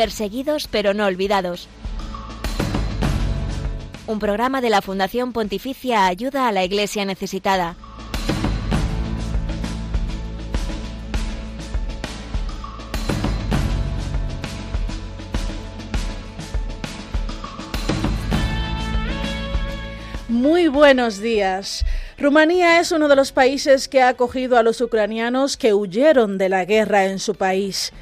Perseguidos pero no olvidados. Un programa de la Fundación Pontificia Ayuda a la Iglesia Necesitada. Muy buenos días. Rumanía es uno de los países que ha acogido a los ucranianos que huyeron de la guerra en su país.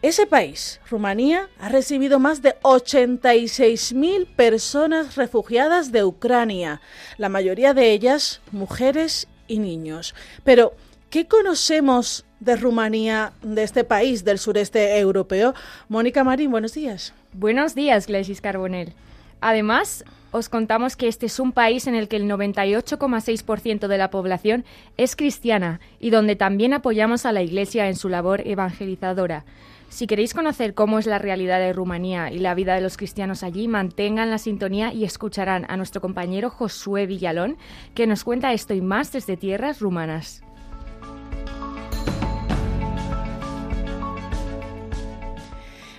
Ese país, Rumanía, ha recibido más de 86.000 personas refugiadas de Ucrania, la mayoría de ellas mujeres y niños. Pero, ¿qué conocemos de Rumanía, de este país del sureste europeo? Mónica Marín, buenos días. Buenos días, Glesis Carbonell. Además, os contamos que este es un país en el que el 98,6% de la población es cristiana y donde también apoyamos a la Iglesia en su labor evangelizadora. Si queréis conocer cómo es la realidad de Rumanía y la vida de los cristianos allí, mantengan la sintonía y escucharán a nuestro compañero Josué Villalón, que nos cuenta esto y más desde tierras rumanas.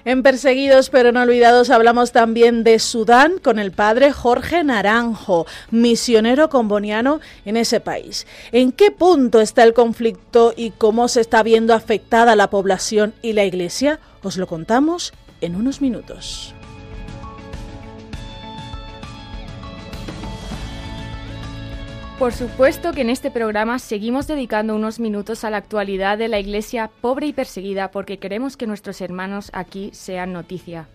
En Perseguidos pero no olvidados hablamos también de Sudán con el padre Jorge Naranjo, misionero comboniano en ese país. ¿En qué punto está el conflicto y cómo se está viendo afectada la población y la iglesia? Os lo contamos en unos minutos. Por supuesto que en este programa seguimos dedicando unos minutos a la actualidad de la Iglesia pobre y perseguida porque queremos que nuestros hermanos aquí sean noticia.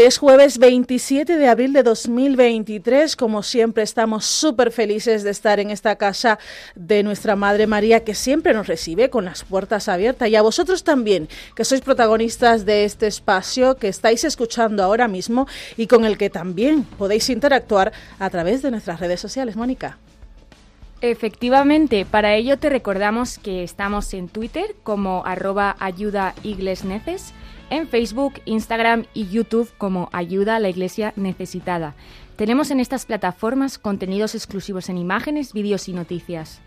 Hoy es jueves 27 de abril de 2023. Como siempre, estamos súper felices de estar en esta casa de nuestra Madre María, que siempre nos recibe con las puertas abiertas. Y a vosotros también, que sois protagonistas de este espacio que estáis escuchando ahora mismo y con el que también podéis interactuar a través de nuestras redes sociales. Mónica. Efectivamente, para ello te recordamos que estamos en Twitter como arroba ayuda en Facebook, Instagram y YouTube como Ayuda a la Iglesia Necesitada. Tenemos en estas plataformas contenidos exclusivos en imágenes, vídeos y noticias.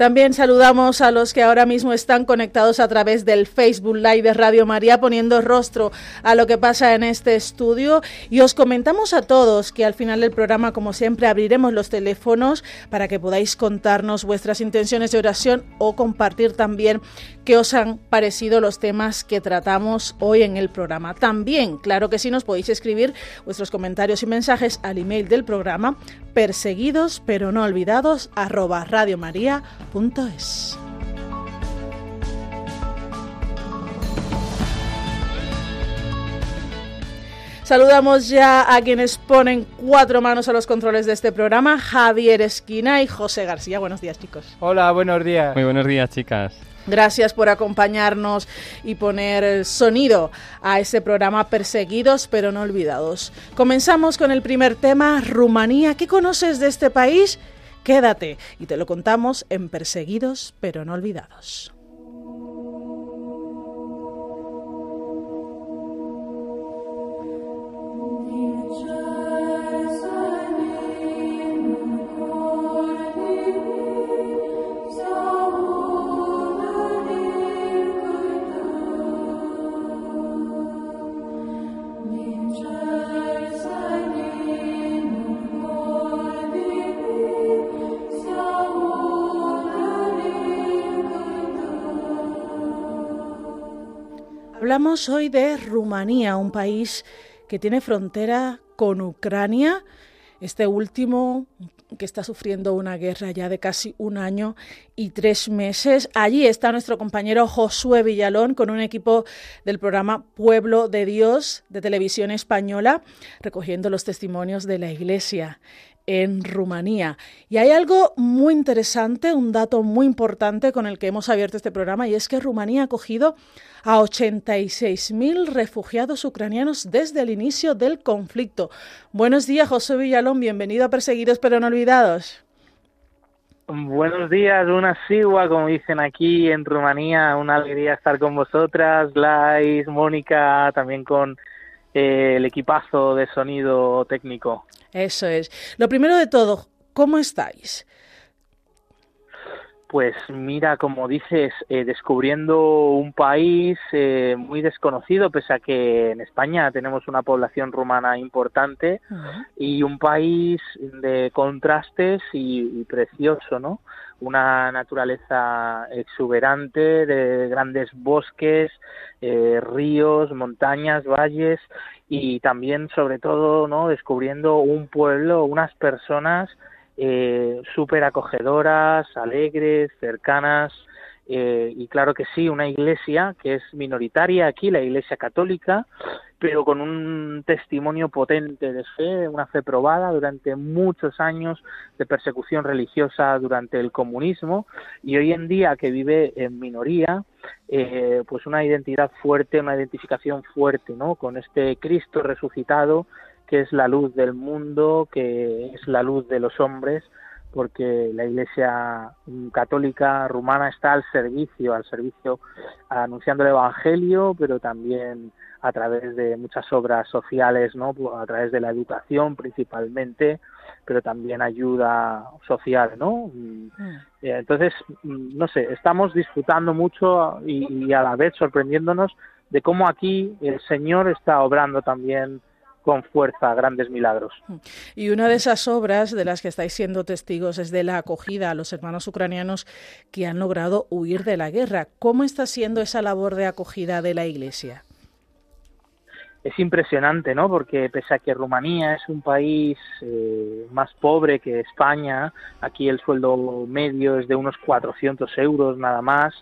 También saludamos a los que ahora mismo están conectados a través del Facebook Live de Radio María poniendo rostro a lo que pasa en este estudio. Y os comentamos a todos que al final del programa como siempre abriremos los teléfonos para que podáis contarnos vuestras intenciones de oración o compartir también qué os han parecido los temas que tratamos hoy en el programa. También, claro que sí, nos podéis escribir vuestros comentarios y mensajes al email del programa perseguidos pero no olvidados arroba radiomaria.es. Saludamos ya a quienes ponen cuatro manos a los controles de este programa, Javier Esquina y José García. Buenos días, chicos. Hola, buenos días. Muy buenos días, chicas. Gracias por acompañarnos y poner sonido a este programa Perseguidos pero no olvidados. Comenzamos con el primer tema, Rumanía. ¿Qué conoces de este país? Quédate y te lo contamos en Perseguidos pero no olvidados. Hablamos hoy de Rumanía, un país que tiene frontera con Ucrania. Este último que está sufriendo una guerra ya de casi un año y tres meses. Allí está nuestro compañero Josué Villalón con un equipo del programa Pueblo de Dios de Televisión Española, recogiendo los testimonios de la Iglesia en Rumanía. Y hay algo muy interesante, un dato muy importante con el que hemos abierto este programa, y es que Rumanía ha acogido a 86.000 refugiados ucranianos desde el inicio del conflicto. Buenos días, José Villalón, bienvenido a Perseguidos pero no olvidados. Buenos días, una sigua, como dicen aquí en Rumanía. Una alegría estar con vosotras, Lais, Mónica, también con eh, el equipazo de sonido técnico. Eso es. Lo primero de todo, ¿cómo estáis? Pues mira, como dices, eh, descubriendo un país eh, muy desconocido, pese a que en España tenemos una población rumana importante y un país de contrastes y, precioso, ¿no? Una naturaleza exuberante de grandes bosques, eh, ríos, montañas, valles y también, sobre todo, ¿no? Descubriendo un pueblo, unas personas eh, súper acogedoras, alegres, cercanas, eh, y claro que sí, una iglesia que es minoritaria aquí, la iglesia católica, pero con un testimonio potente de fe, una fe probada durante muchos años de persecución religiosa durante el comunismo y hoy en día que vive en minoría, eh, pues una identidad fuerte, una identificación fuerte, ¿no? Con este Cristo resucitado que es la luz del mundo, que es la luz de los hombres, porque la Iglesia católica rumana está al servicio, al servicio anunciando el Evangelio, pero también a través de muchas obras sociales, ¿no? A través de la educación principalmente, pero también ayuda social, ¿no? Mm. Eh, entonces, mm, no sé, estamos disfrutando mucho y a la vez sorprendiéndonos de cómo aquí el Señor está obrando también con fuerza grandes milagros. Y una de esas obras de las que estáis siendo testigos es de la acogida a los hermanos ucranianos que han logrado huir de la guerra. ¿Cómo está siendo esa labor de acogida de la Iglesia? Es impresionante, ¿no? Porque pese a que Rumanía es un país eh, más pobre que España, aquí el sueldo medio es de unos 400 euros nada más,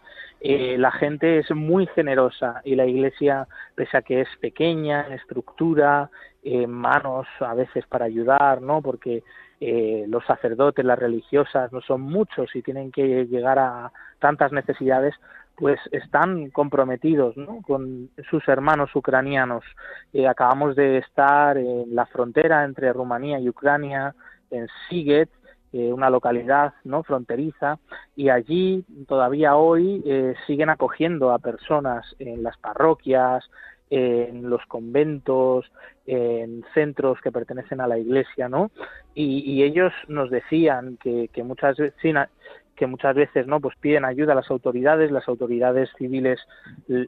eh, la gente es muy generosa y la iglesia, pese a que es pequeña en estructura, en manos a veces para ayudar, ¿no? Porque eh, los sacerdotes, las religiosas no son muchos y tienen que llegar a tantas necesidades, pues están comprometidos ¿no? con sus hermanos ucranianos. Eh, acabamos de estar en la frontera entre Rumanía y Ucrania, en Siget, eh, una localidad no fronteriza y allí todavía hoy eh, siguen acogiendo a personas en las parroquias en los conventos en centros que pertenecen a la iglesia no y, ellos nos decían que, que muchas veces que muchas veces no pues piden ayuda a las autoridades las autoridades civiles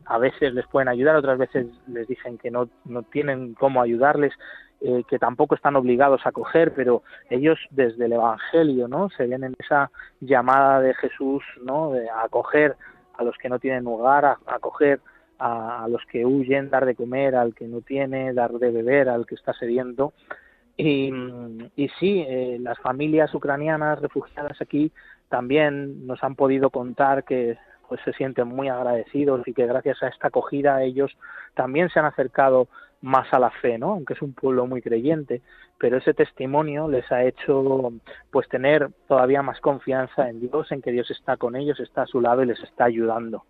a veces les pueden ayudar otras veces les dicen que no no tienen cómo ayudarles eh, que tampoco están obligados a acoger, pero ellos desde el Evangelio, ¿no? Se ven en esa llamada de Jesús, ¿no? De acoger a los que no tienen lugar, a, acoger a, los que huyen, dar de comer al que no tiene, dar de beber al que está sediento. Y, y sí, eh, las familias ucranianas refugiadas aquí también nos han podido contar que pues se sienten muy agradecidos y que gracias a esta acogida ellos también se han acercado más a la fe, ¿no? Aunque es un pueblo muy creyente, pero ese testimonio les ha hecho pues tener todavía más confianza en Dios, en que Dios está con ellos, está a su lado y les está ayudando.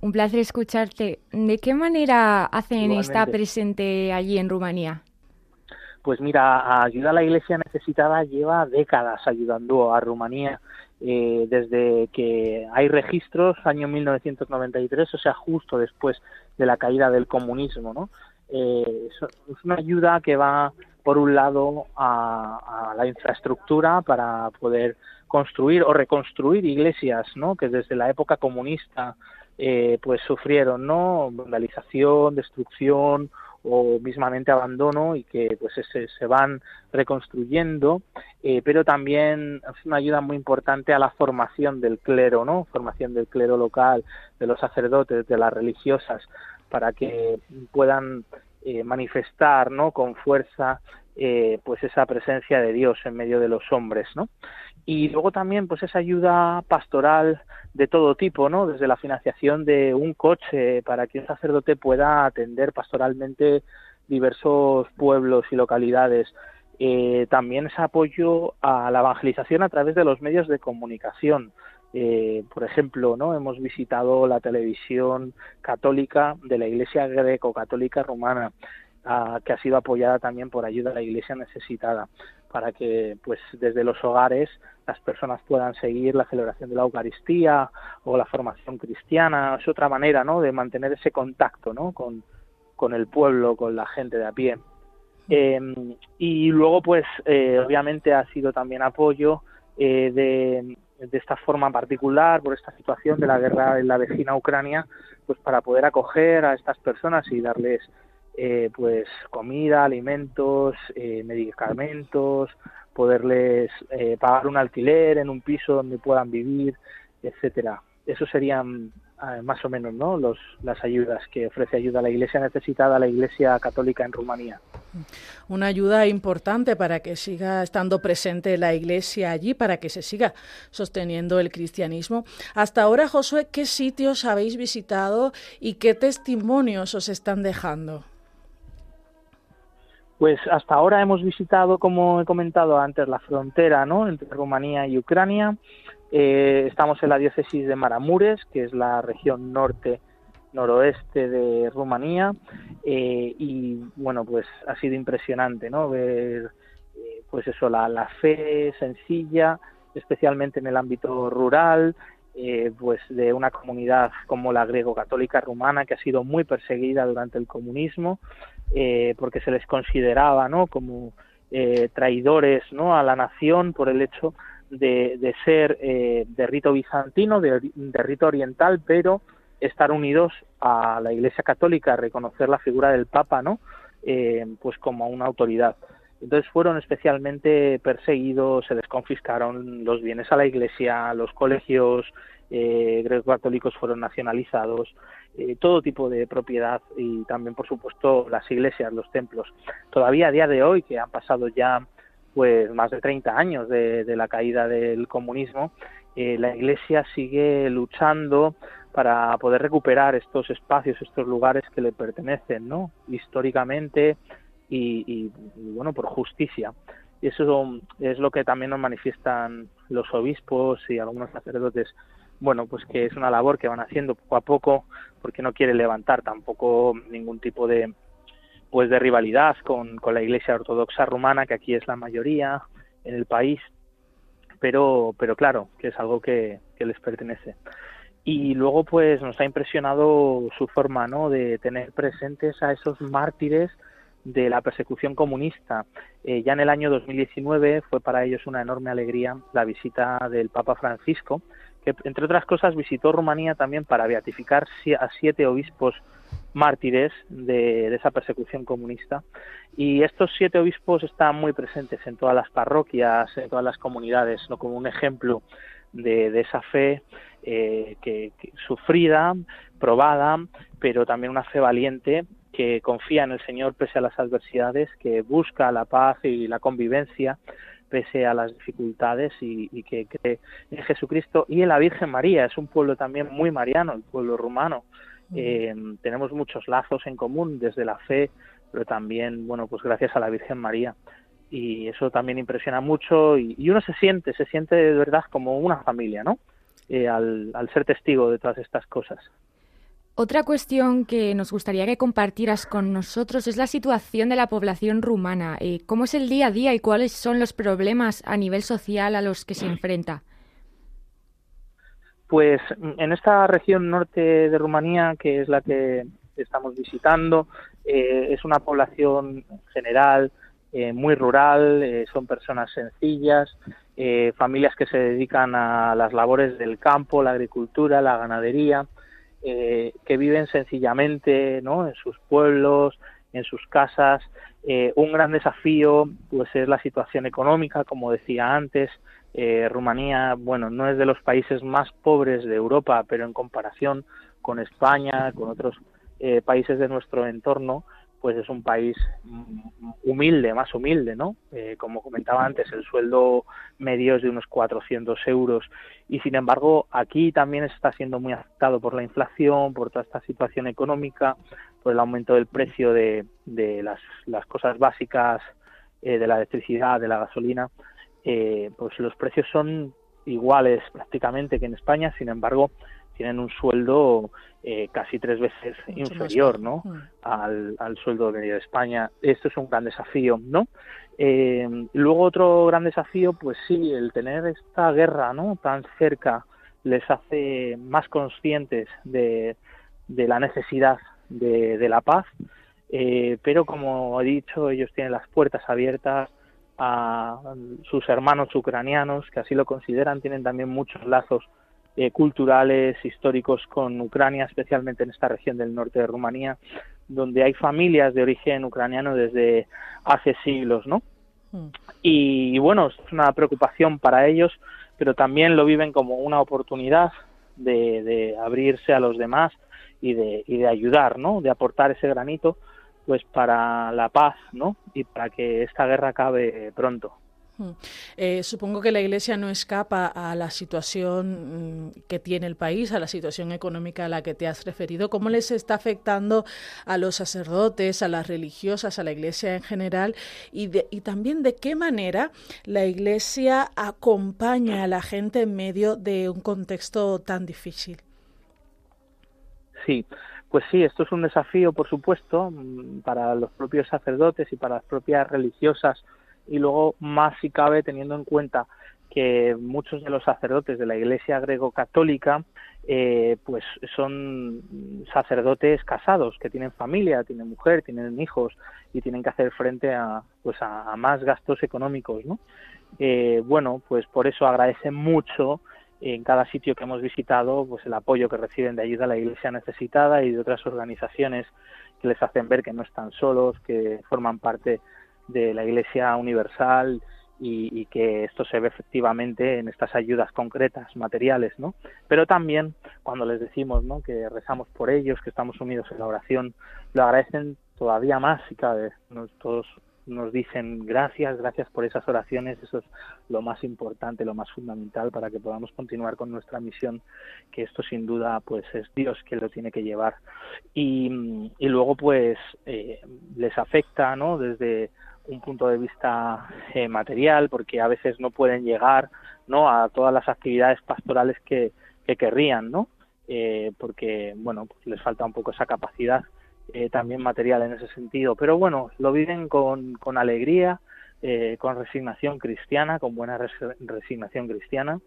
Un placer escucharte. ¿De qué manera hacen está presente allí en Rumanía? Pues mira, Ayuda a la Iglesia Necesitada lleva décadas ayudando a Rumanía eh, desde que hay registros, año 1993, o sea, justo después de la caída del comunismo, ¿no? Eh, es una ayuda que va, por un lado, a, la infraestructura para poder construir o reconstruir iglesias, ¿no? Que desde la época comunista, eh, pues sufrieron, ¿no? Vandalización, destrucción o mismamente abandono y que pues se, se van reconstruyendo, eh, pero también es una ayuda muy importante a la formación del clero, ¿no? Formación del clero local, de los sacerdotes, de las religiosas, para que puedan eh, manifestar no con fuerza eh, pues esa presencia de Dios en medio de los hombres no y luego también pues esa ayuda pastoral de todo tipo no desde la financiación de un coche para que un sacerdote pueda atender pastoralmente diversos pueblos y localidades eh, también es apoyo a la evangelización a través de los medios de comunicación. Eh, por ejemplo, ¿no? hemos visitado la televisión católica de la Iglesia greco-católica rumana, que ha sido apoyada también por ayuda a la Iglesia necesitada, para que pues desde los hogares las personas puedan seguir la celebración de la Eucaristía o la formación cristiana. Es otra manera ¿no? de mantener ese contacto ¿no? con, con el pueblo, con la gente de a pie. Em, y luego, pues, eh, obviamente ha sido también apoyo eh, de, de, esta forma particular, por esta situación de la guerra en la vecina Ucrania, pues para poder acoger a estas personas y darles, eh, pues, comida, alimentos, medicamentos, poderles pagar un alquiler en un piso donde puedan vivir, etcétera. Eso serían más o menos ¿no? Los, las ayudas que ofrece ayuda a la Iglesia necesitada, a la Iglesia católica en Rumanía. Una ayuda importante para que siga estando presente la Iglesia allí, para que se siga sosteniendo el cristianismo. Hasta ahora, Josué, ¿qué sitios habéis visitado y qué testimonios os están dejando? Pues hasta ahora hemos visitado, como he comentado antes, la frontera ¿no? entre Rumanía y Ucrania, eh, estamos en la diócesis de Maramures, que es la región norte noroeste de Rumanía. Eh, y bueno pues ha sido impresionante no ver eh, pues eso la, la, fe sencilla especialmente en el ámbito rural pues de una comunidad como la griego católica rumana que ha sido muy perseguida durante el comunismo porque se les consideraba no como traidores no a la nación por el hecho de, ser eh, de rito bizantino, de, rito oriental, pero estar unidos a la Iglesia Católica, reconocer la figura del Papa, ¿no? Eh, pues como una autoridad. Entonces fueron especialmente perseguidos, se les confiscaron los bienes a la Iglesia, los colegios eh, católicos fueron nacionalizados, eh, todo tipo de propiedad y también, por supuesto, las iglesias, los templos. Todavía a día de hoy, que han pasado ya pues más de 30 años de, la caída del comunismo, eh, la Iglesia sigue luchando para poder recuperar estos espacios, estos lugares que le pertenecen, ¿no? Históricamente y, bueno, por justicia. Y eso es lo que también nos manifiestan los obispos y algunos sacerdotes. Bueno, pues que es una labor que van haciendo poco a poco, porque no quiere levantar tampoco ningún tipo de, pues de rivalidad con, con la Iglesia Ortodoxa rumana, que aquí es la mayoría en el país, pero, pero claro, que es algo que, que les pertenece. Y luego, pues, nos ha impresionado su forma, ¿no?, de tener presentes a esos mártires de la persecución comunista. Eh, ya en el año 2019 fue para ellos una enorme alegría la visita del Papa Francisco, que entre otras cosas visitó Rumanía también para beatificar a siete obispos mártires de, esa persecución comunista. Y estos siete obispos están muy presentes en todas las parroquias, en todas las comunidades, ¿no? como un ejemplo de, esa fe eh, que, sufrida, probada, pero también una fe valiente que confía en el Señor pese a las adversidades, que busca la paz y la convivencia pese a las dificultades y, y que cree en Jesucristo y en la Virgen María. Es un pueblo también muy mariano, el pueblo rumano, eh, tenemos muchos lazos en común desde la fe, pero también, bueno, pues gracias a la Virgen María. Y eso también impresiona mucho y, uno se siente, se siente de verdad como una familia, ¿no? Eh, al, ser testigo de todas estas cosas. Otra cuestión que nos gustaría que compartieras con nosotros es la situación de la población rumana. Eh, ¿Cómo es el día a día y cuáles son los problemas a nivel social a los que se enfrenta? Pues en esta región norte de Rumanía, que es la que estamos visitando, eh, es una población general eh, muy rural, son personas sencillas, familias que se dedican a las labores del campo, la agricultura, la ganadería, que viven sencillamente ¿no? en sus pueblos, en sus casas. un gran desafío pues es la situación económica, como decía antes, eh, Rumanía, bueno, no es de los países más pobres de Europa, pero en comparación con España, con otros eh, países de nuestro entorno, pues es un país humilde, más humilde, ¿no? Eh, como comentaba antes, el sueldo medio es de unos 400 euros y sin embargo aquí también está siendo muy afectado por la inflación, por toda esta situación económica, por el aumento del precio de, de las, las cosas básicas de la electricidad, de la gasolina, pues los precios son iguales prácticamente que en España, sin embargo, tienen un sueldo eh, casi tres veces inferior ¿no? Mm. al, al, sueldo medio de España. Esto es un gran desafío, ¿no? Eh, luego otro gran desafío, pues sí, el tener esta guerra ¿no? tan cerca les hace más conscientes de, de la necesidad de, de la paz, eh, pero como he dicho, ellos tienen las puertas abiertas a sus hermanos ucranianos, que así lo consideran, tienen también muchos lazos eh, culturales, históricos con Ucrania, especialmente en esta región del norte de Rumanía, donde hay familias de origen ucraniano desde hace siglos, ¿no? Mm. Y, bueno, es una preocupación para ellos, pero también lo viven como una oportunidad de, de abrirse a los demás y de, y de ayudar, ¿no? De aportar ese granito, pues para la paz, ¿no? Y para que esta guerra acabe pronto. Eh, supongo que la Iglesia no escapa a la situación mm, que tiene el país, a la situación económica a la que te has referido. ¿Cómo les está afectando a los sacerdotes, a las religiosas, a la Iglesia en general? Y, y también de qué manera la Iglesia acompaña a la gente en medio de un contexto tan difícil. Sí, pues sí, esto es un desafío, por supuesto, mm, para los propios sacerdotes y para las propias religiosas y luego más si cabe teniendo en cuenta que muchos de los sacerdotes de la Iglesia greco-católica eh, pues son sacerdotes casados que tienen familia, tienen mujer, tienen hijos y tienen que hacer frente a pues a, más gastos económicos, ¿no? Eh, bueno, pues por eso agradecen mucho en cada sitio que hemos visitado pues el apoyo que reciben de ayuda a la Iglesia necesitada y de otras organizaciones que les hacen ver que no están solos, que forman parte de la Iglesia Universal y, que esto se ve efectivamente en estas ayudas concretas, materiales, ¿no? Pero también cuando les decimos, ¿no? Que rezamos por ellos, que estamos unidos en la oración, lo agradecen todavía más y cada vez todos nos dicen gracias, gracias por esas oraciones, eso es lo más importante, lo más fundamental para que podamos continuar con nuestra misión, que esto sin duda pues es Dios quien lo tiene que llevar. Y, y luego pues eh, les afecta, ¿no? Desde un punto de vista eh, material, porque a veces no pueden llegar ¿no? a todas las actividades pastorales que, que querrían, ¿no? Eh, porque bueno, pues les falta un poco esa capacidad eh, también material en ese sentido. Pero bueno, lo viven con, con alegría, con resignación cristiana, con buena resignación cristiana,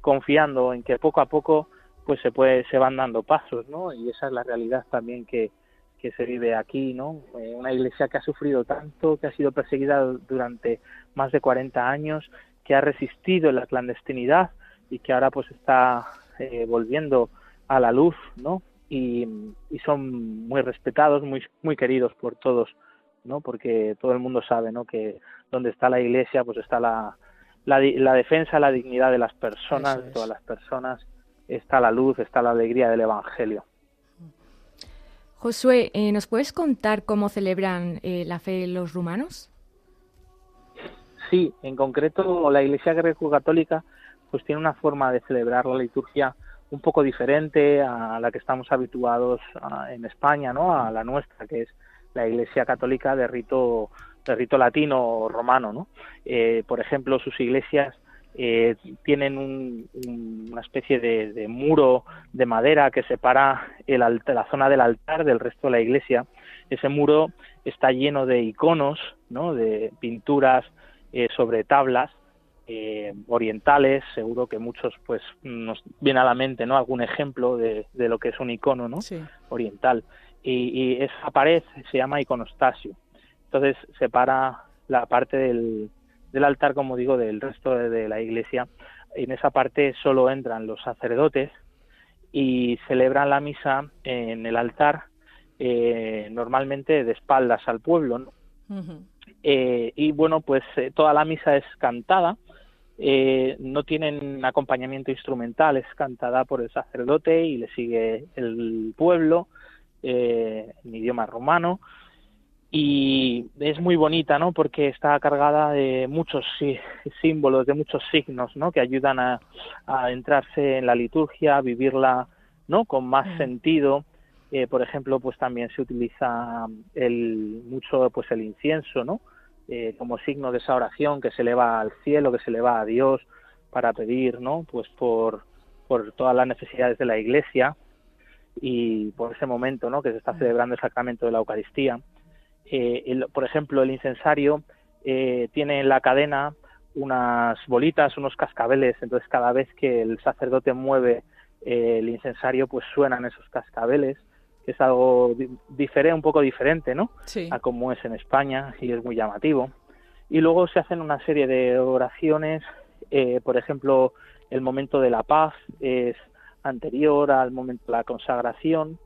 confiando en que poco a poco pues se puede se van dando pasos, ¿no? Y esa es la realidad también que, que se vive aquí, ¿no? Eh, una iglesia que ha sufrido tanto, que ha sido perseguida durante más de 40 años, que ha resistido en la clandestinidad y que ahora pues está eh, volviendo a la luz, ¿no? Y, son muy respetados, muy muy queridos por todos, ¿no? Porque todo el mundo sabe, ¿no? Que donde está la iglesia, pues está la, la, la defensa, la dignidad de las personas, de todas las personas, está la luz, está la alegría del Evangelio. Josué, eh, ¿nos puedes contar cómo celebran eh, la fe los rumanos? Sí, en concreto la Iglesia greco-católica pues tiene una forma de celebrar la liturgia un poco diferente a la que estamos habituados en España, ¿no? A la nuestra, que es la Iglesia católica de rito de rito latino romano, ¿no? Eh, por ejemplo, sus iglesias eh, tienen una especie de, muro de madera que separa el, la zona del altar del resto de la iglesia. Ese muro está lleno de iconos, ¿no? de pinturas eh, sobre tablas eh, orientales. Seguro que muchos pues nos viene a la mente ¿no? algún ejemplo de, lo que es un icono ¿no? oriental. Y, y esa pared se llama iconostasio. Entonces separa la parte del, del altar, como digo, del resto de, la iglesia. En esa parte solo entran los sacerdotes y celebran la misa en el altar, eh, normalmente de espaldas al pueblo. Eh, y bueno, pues eh, toda la misa es cantada, no tienen acompañamiento instrumental, es cantada por el sacerdote y le sigue el pueblo en idioma romano y es muy bonita, ¿no? Porque está cargada de muchos símbolos, de muchos signos, ¿no? Que ayudan a, a entrarse en la liturgia, a vivirla, ¿no? Con más mm. sentido. Eh, por ejemplo, pues también se utiliza el mucho, pues el incienso, ¿no? eh, como signo de esa oración que se eleva al cielo, que se eleva a Dios para pedir, ¿no? Pues por, por todas las necesidades de la Iglesia y por ese momento, ¿no? Que se está mm. celebrando el sacramento de la Eucaristía. Eh, por ejemplo, el incensario eh, tiene en la cadena unas bolitas, unos cascabeles, entonces cada vez que el sacerdote mueve eh, el incensario, pues suenan esos cascabeles, que es algo diferente, un poco diferente, ¿no? A como es en España y es muy llamativo. Y luego se hacen una serie de oraciones, eh, por ejemplo, el momento de la paz es anterior al momento de la consagración,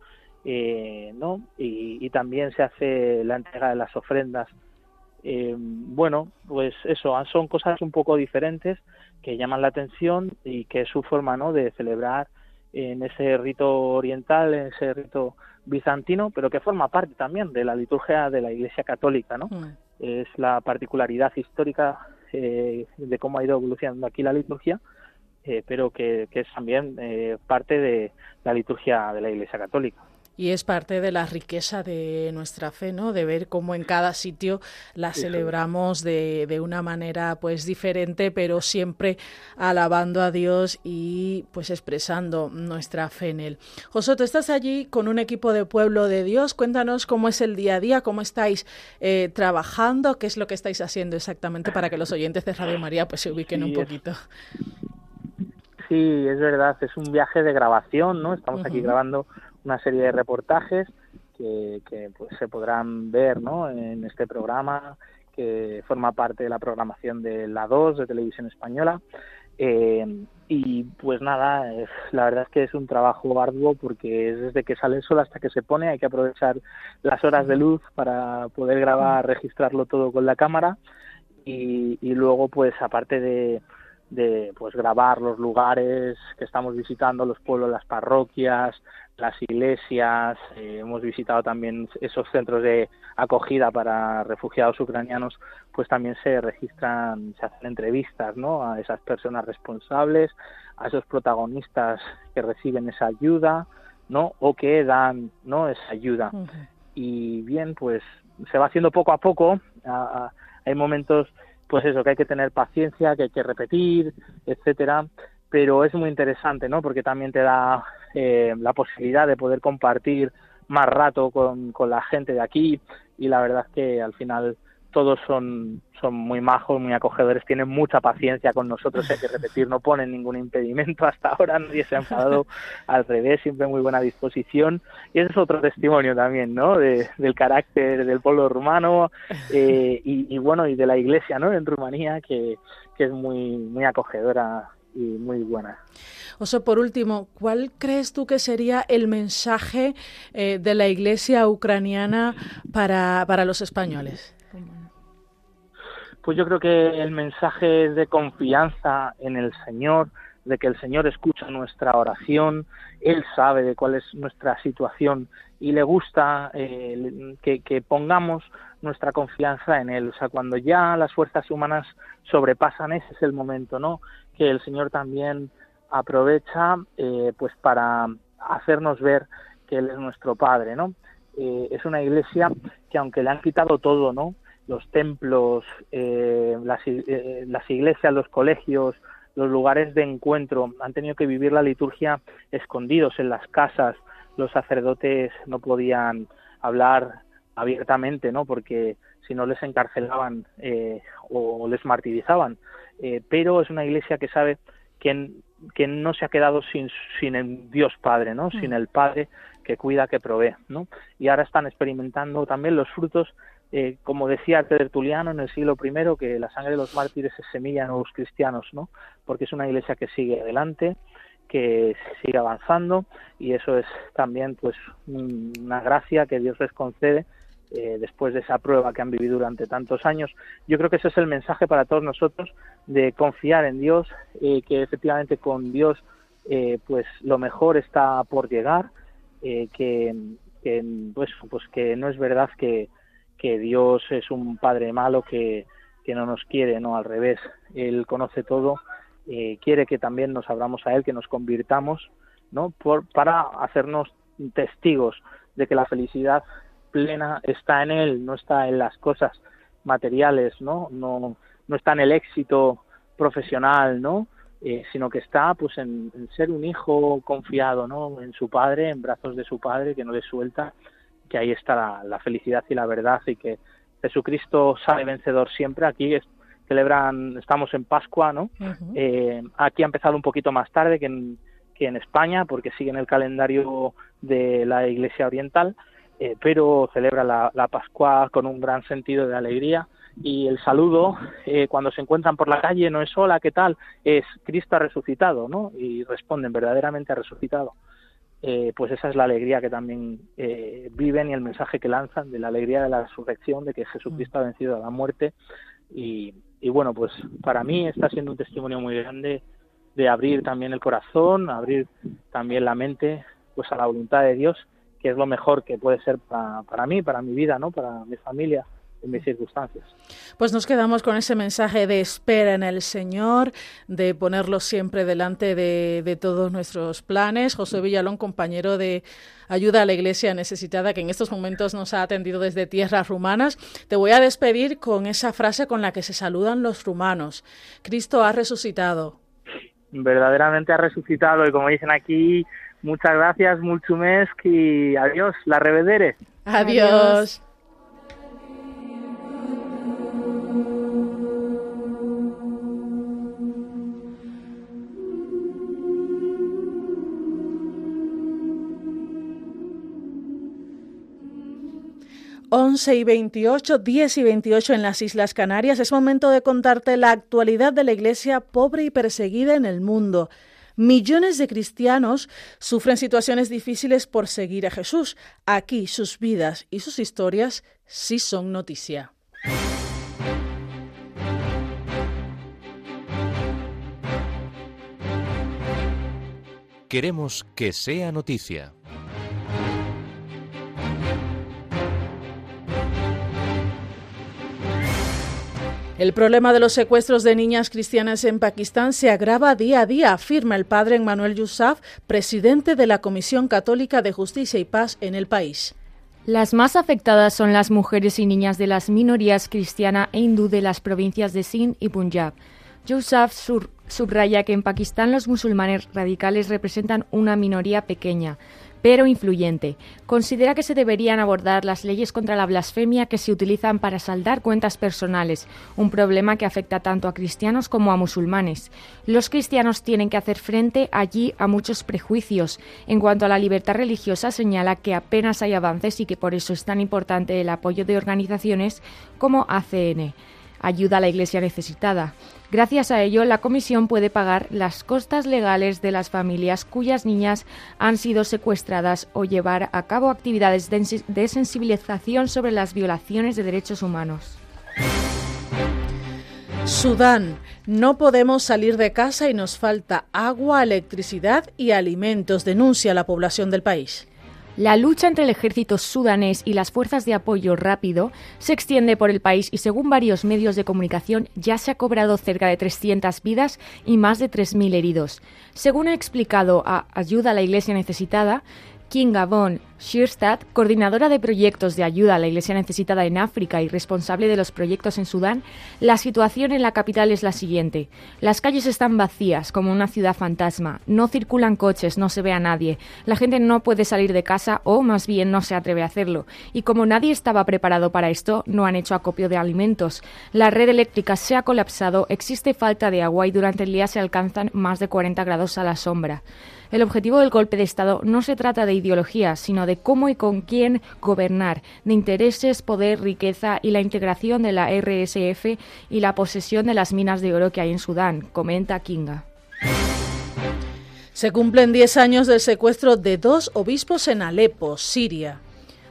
eh, ¿no? Y, también se hace la entrega de las ofrendas. Eh, bueno, pues eso, son cosas un poco diferentes que llaman la atención y que es su forma, ¿no? De celebrar en ese rito oriental, en ese rito bizantino, pero que forma parte también de la liturgia de la Iglesia Católica, ¿no? Mm. Es la particularidad histórica eh, de cómo ha ido evolucionando aquí la liturgia, pero que, que, es también parte de la liturgia de la Iglesia Católica y es parte de la riqueza de nuestra fe, ¿no? De ver cómo en cada sitio la celebramos de, de, una manera pues diferente, pero siempre alabando a Dios y pues expresando nuestra fe en él. José, tú estás allí con un equipo de pueblo de Dios. Cuéntanos cómo es el día a día, cómo estáis eh, trabajando, qué es lo que estáis haciendo exactamente para que los oyentes de Radio María pues se ubiquen un poquito. Sí, es verdad, es un viaje de grabación, ¿no? Estamos aquí grabando una serie de reportajes que, pues, se podrán ver ¿no? en este programa que forma parte de la programación de la 2 de Televisión Española. Eh, y pues nada, la verdad es que es un trabajo arduo porque es desde que sale el sol hasta que se pone, hay que aprovechar las horas de luz para poder grabar, registrarlo todo con la cámara y, y luego pues aparte de, de pues grabar los lugares que estamos visitando, los pueblos, las parroquias, las iglesias, eh, hemos visitado también esos centros de acogida para refugiados ucranianos, pues también se registran, se hacen entrevistas, ¿no? A esas personas responsables, a esos protagonistas que reciben esa ayuda, ¿no? O que dan, ¿no? Esa ayuda. Y bien, pues se va haciendo poco a poco. hay momentos pues eso, que hay que tener paciencia, que hay que repetir, etcétera, pero es muy interesante, ¿no? Porque también te da eh, la posibilidad de poder compartir más rato con, con la gente de aquí y la verdad es que al final todos son, son muy majos, muy acogedores, tienen mucha paciencia con nosotros, hay que repetir, no ponen ningún impedimento hasta ahora, nadie se ha enfadado, al revés, siempre muy buena disposición. Y ese es otro testimonio también, ¿no? del carácter del pueblo rumano eh, y, bueno, y de la iglesia, ¿no? En Rumanía, que, que es muy, muy acogedora y muy buena. Oso, por último, ¿cuál crees tú que sería el mensaje eh, de la iglesia ucraniana para, para los españoles? Pues yo creo que el mensaje es de confianza en el Señor, de que el Señor escucha nuestra oración, Él sabe de cuál es nuestra situación y le gusta eh, que, pongamos nuestra confianza en Él. O sea, cuando ya las fuerzas humanas sobrepasan, ese es el momento, ¿no? Que el Señor también aprovecha eh, pues para hacernos ver que Él es nuestro Padre, ¿no? Eh, es una iglesia que aunque le han quitado todo, ¿no? Los templos, eh, eh, las, iglesias, los colegios, los lugares de encuentro, han tenido que vivir la liturgia escondidos en las casas, los sacerdotes no podían hablar abiertamente, ¿no? Porque si no les encarcelaban eh, o les martirizaban. pero es una iglesia que sabe que, que no se ha quedado sin, sin el Dios Padre, ¿no? Sin mm. el Padre que cuida, que provee, ¿no? Y ahora están experimentando también los frutos eh, como decía Tertuliano en el siglo I, que la sangre de los mártires es semilla de nuevos cristianos, ¿no? Porque es una iglesia que sigue adelante, que sigue avanzando y eso es también pues una gracia que Dios les concede eh, después de esa prueba que han vivido durante tantos años. Yo creo que ese es el mensaje para todos nosotros de confiar en Dios, eh, que efectivamente con Dios pues lo mejor está por llegar, que, pues, pues que no es verdad que, que Dios es un padre malo que, que no nos quiere, no al revés. Él conoce todo, eh, quiere que también nos abramos a Él, que nos convirtamos, ¿no? Por, para hacernos testigos de que la felicidad plena está en Él, no está en las cosas materiales, ¿no? No, no está en el éxito profesional, ¿no? Eh, sino que está pues en, ser un hijo confiado, ¿no? En su padre, en brazos de su padre, que no le suelta, que ahí está la, felicidad y la verdad y que Jesucristo sale vencedor siempre. Aquí celebran, estamos en Pascua, ¿no? Eh, aquí ha empezado un poquito más tarde que en, que en España, porque sigue en el calendario de la Iglesia Oriental, eh, pero celebra la, la Pascua con un gran sentido de alegría y el saludo eh, cuando se encuentran por la calle no es hola, ¿qué tal? Es Cristo ha resucitado, ¿no? Y responden verdaderamente ha resucitado. Eh, pues esa es la alegría que también eh, viven y el mensaje que lanzan de la alegría de la resurrección, de que Jesucristo ha vencido a la muerte. Y, y bueno, pues para mí está siendo un testimonio muy grande de abrir también el corazón, abrir también la mente pues a la voluntad de Dios, que es lo mejor que puede ser para, para mí, para mi vida, ¿no? Para mi familia en mis circunstancias. Pues nos quedamos con ese mensaje de espera en el Señor, de ponerlo siempre delante de, todos nuestros planes. José Villalón, compañero de ayuda a la Iglesia necesitada, que en estos momentos nos ha atendido desde tierras rumanas. Te voy a despedir con esa frase con la que se saludan los rumanos. Cristo ha resucitado. Verdaderamente ha resucitado y como dicen aquí, muchas gracias, mulțumesc y adiós, la revedere. adiós. 11 y 28, 10 y 28 en las Islas Canarias. Es momento de contarte la actualidad de la Iglesia pobre y perseguida en el mundo. Millones de cristianos sufren situaciones difíciles por seguir a Jesús. Aquí sus vidas y sus historias sí son noticia. Queremos que sea noticia. El problema de los secuestros de niñas cristianas en Pakistán se agrava día a día, afirma el padre Emmanuel Yousaf, presidente de la Comisión Católica de Justicia y Paz en el país. Las más afectadas son las mujeres y niñas de las minorías cristiana e hindú de las provincias de Sindh y Punjab. Yousaf subraya que en Pakistán los musulmanes radicales representan una minoría pequeña, pero influyente. Considera que se deberían abordar las leyes contra la blasfemia que se utilizan para saldar cuentas personales, un problema que afecta tanto a cristianos como a musulmanes. Los cristianos tienen que hacer frente allí a muchos prejuicios. En cuanto a la libertad religiosa, señala que apenas hay avances y que por eso es tan importante el apoyo de organizaciones como ACN ayuda a la Iglesia necesitada. Gracias a ello, la Comisión puede pagar las costas legales de las familias cuyas niñas han sido secuestradas o llevar a cabo actividades de sensibilización sobre las violaciones de derechos humanos. Sudán. No podemos salir de casa y nos falta agua, electricidad y alimentos, denuncia la población del país. La lucha entre el ejército sudanés y las fuerzas de apoyo rápido se extiende por el país y según varios medios de comunicación ya se ha cobrado cerca de 300 vidas y más de 3.000 heridos. Según ha explicado a Ayuda a la Iglesia Necesitada, Kinga von Schierstadt, coordinadora de proyectos de ayuda a la Iglesia necesitada en África y responsable de los proyectos en Sudán, la situación en la capital es la siguiente. Las calles están vacías, como una ciudad fantasma. No circulan coches, no se ve a nadie. La gente no puede salir de casa o, más bien, no se atreve a hacerlo. Y como nadie estaba preparado para esto, no han hecho acopio de alimentos. La red eléctrica se ha colapsado, existe falta de agua y durante el día se alcanzan más de 40 grados a la sombra. El objetivo del golpe de Estado no se trata de ideología, sino de cómo y con quién gobernar, de intereses, poder, riqueza y la integración de la RSF y la posesión de las minas de oro que hay en Sudán, comenta Kinga. Se cumplen 10 años del secuestro de dos obispos en Alepo, Siria.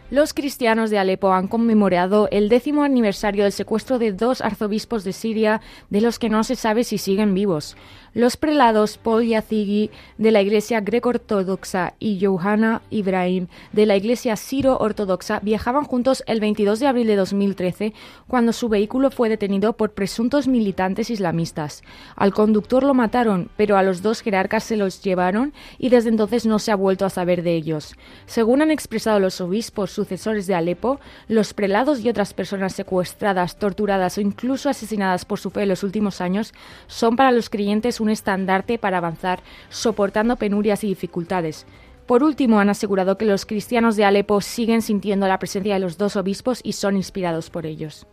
Los cristianos de Alepo han conmemorado el décimo aniversario del secuestro de dos arzobispos de Siria, de los que no se sabe si siguen vivos. Los prelados Paul Yazigi de la Iglesia greco-ortodoxa y Johanna Ibrahim de la Iglesia siro-ortodoxa viajaban juntos el 22 de abril de 2013 cuando su vehículo fue detenido por presuntos militantes islamistas. Al conductor lo mataron, pero a los dos jerarcas se los llevaron y desde entonces no se ha vuelto a saber de ellos. Según han expresado los obispos sucesores de Alepo, los prelados y otras personas secuestradas, torturadas o incluso asesinadas por su fe en los últimos años son para los creyentes un estandarte para avanzar soportando penurias y dificultades. Por último, han asegurado que los cristianos de Alepo siguen sintiendo la presencia de los dos obispos y son inspirados por ellos.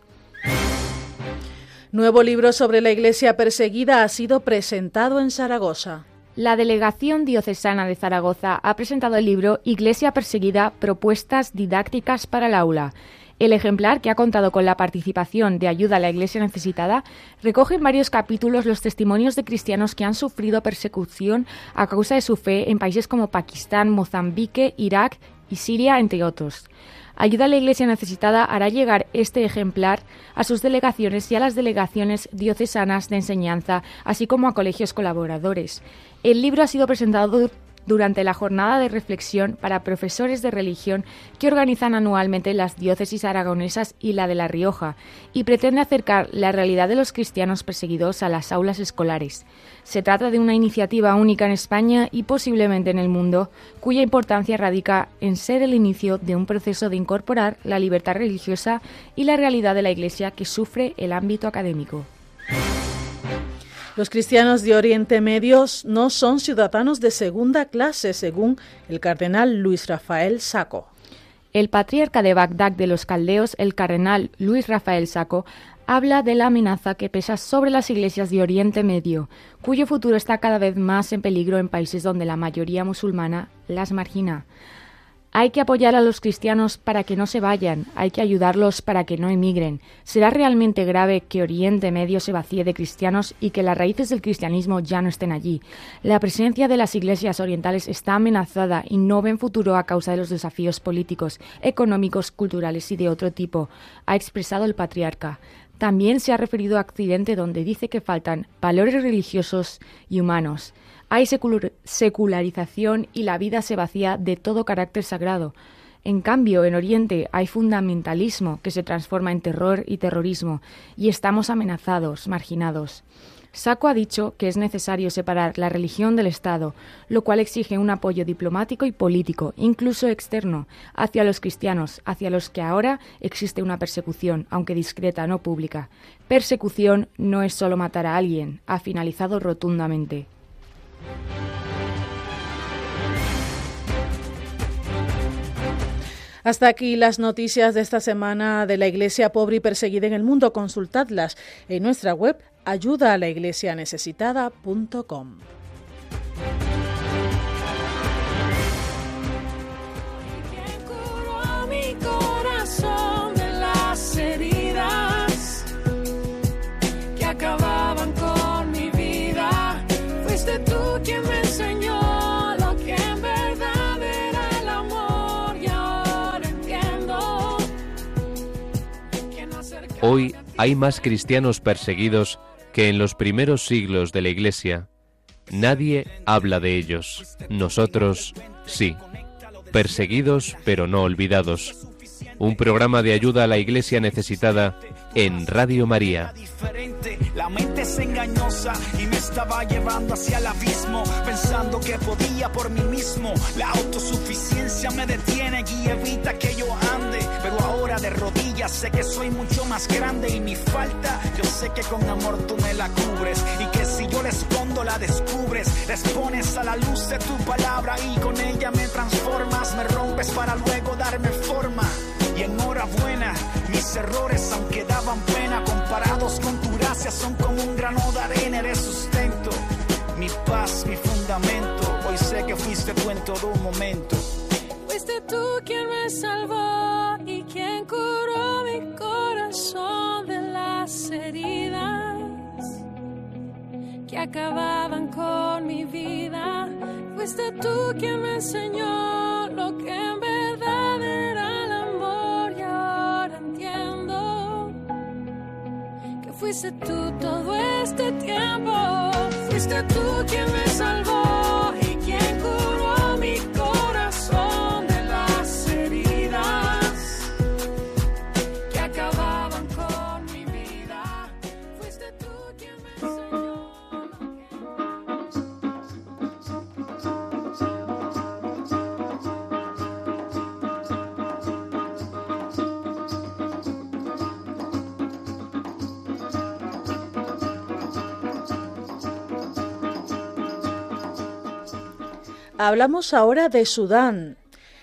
Nuevo libro sobre la iglesia perseguida ha sido presentado en Zaragoza. La Delegación Diocesana de Zaragoza ha presentado el libro Iglesia Perseguida, Propuestas Didácticas para el Aula. El ejemplar, que ha contado con la participación de Ayuda a la Iglesia Necesitada, recoge en varios capítulos los testimonios de cristianos que han sufrido persecución a causa de su fe en países como Pakistán, Mozambique, Irak y Siria, entre otros. Ayuda a la Iglesia Necesitada hará llegar este ejemplar a sus delegaciones y a las delegaciones diocesanas de enseñanza, así como a colegios colaboradores. El libro ha sido presentado durante la jornada de reflexión para profesores de religión que organizan anualmente las diócesis aragonesas y la de La Rioja, y pretende acercar la realidad de los cristianos perseguidos a las aulas escolares. Se trata de una iniciativa única en España y posiblemente en el mundo, cuya importancia radica en ser el inicio de un proceso de incorporar la libertad religiosa y la realidad de la Iglesia que sufre el ámbito académico. Los cristianos de Oriente Medio no son ciudadanos de segunda clase, según el cardenal Luis Rafael Saco. El patriarca de Bagdad de los caldeos, el cardenal Luis Rafael Saco, habla de la amenaza que pesa sobre las iglesias de Oriente Medio, cuyo futuro está cada vez más en peligro en países donde la mayoría musulmana las margina. Hay que apoyar a los cristianos para que no se vayan, hay que ayudarlos para que no emigren. ¿Será realmente grave que Oriente Medio se vacíe de cristianos y que las raíces del cristianismo ya no estén allí? La presencia de las iglesias orientales está amenazada y no ven futuro a causa de los desafíos políticos, económicos, culturales y de otro tipo, ha expresado el patriarca. También se ha referido a Occidente donde dice que faltan valores religiosos y humanos. Hay secularización y la vida se vacía de todo carácter sagrado. En cambio, en Oriente hay fundamentalismo que se transforma en terror y terrorismo, y estamos amenazados, marginados. Saco ha dicho que es necesario separar la religión del Estado, lo cual exige un apoyo diplomático y político, incluso externo, hacia los cristianos, hacia los que ahora existe una persecución, aunque discreta, no pública. Persecución no es solo matar a alguien, ha finalizado rotundamente. Hasta aquí las noticias de esta semana de la Iglesia pobre y perseguida en el mundo. Consultadlas en nuestra web ayuda a la iglesia necesitada.com. Hoy hay más cristianos perseguidos que en los primeros siglos de la Iglesia. Nadie habla de ellos. Nosotros sí. Perseguidos pero no olvidados. Un programa de ayuda a la Iglesia necesitada en Radio María. La mente es engañosa y me estaba llevando hacia el abismo, pensando que podía por mí mismo. La autosuficiencia me detiene y evita que yo ande, pero ahora de rodillas sé que soy mucho más grande y mi falta, yo sé que con amor tú me la cubres y que si yo la escondo la descubres, les pones a la luz de tu palabra y con ella me transformas, me rompes para luego darme forma. Y enhorabuena, mis errores aunque daban pena comparados con tu gracia son como un grano de arena, eres sustento, mi paz, mi fundamento. Hoy sé que fuiste tú en todo momento. Fuiste tú quien me salvó acababan con mi vida. Fuiste tú quien me enseñó lo que en verdad era fuiste tú todo este tiempo. Fuiste tú quien me salvó Hablamos ahora de Sudán.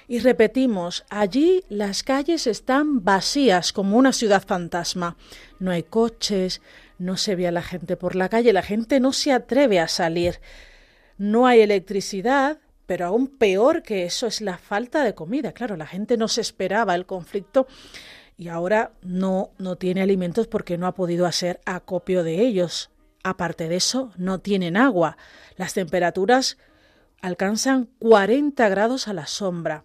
Y repetimos, allí las calles están vacías como una ciudad fantasma. No hay coches, no se ve a la gente por la calle, la gente no se atreve a salir. No hay electricidad, pero aún peor que eso es la falta de comida. Claro, la gente no se esperaba el conflicto y ahora no, no tiene alimentos porque no ha podido hacer acopio de ellos. Aparte de eso, no tienen agua. Las temperaturas alcanzan 40 grados a la sombra.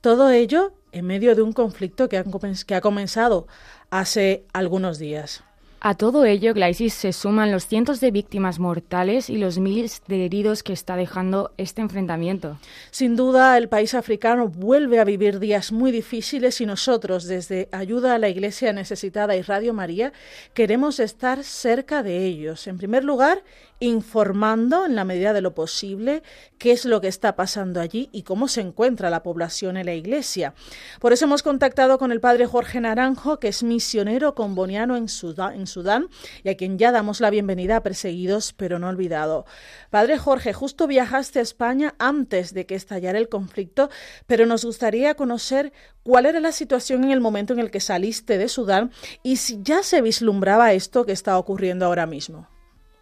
Todo ello en medio de un conflicto que, ha comenzado hace algunos días. A todo ello, Glaisis, se suman los cientos de víctimas mortales y los miles de heridos que está dejando este enfrentamiento. Sin duda, el país africano vuelve a vivir días muy difíciles y nosotros, desde Ayuda a la Iglesia Necesitada y Radio María, queremos estar cerca de ellos. En primer lugar, informando en la medida de lo posible qué es lo que está pasando allí y cómo se encuentra la población en la iglesia. Por eso hemos contactado con el padre Jorge Naranjo, que es misionero comboniano en Sudán, Sudán y a quien ya damos la bienvenida a Perseguidos pero no olvidado. Padre Jorge, justo viajaste a España antes de que estallara el conflicto, pero nos gustaría conocer cuál era la situación en el momento en el que saliste de Sudán y si ya se vislumbraba esto que está ocurriendo ahora mismo.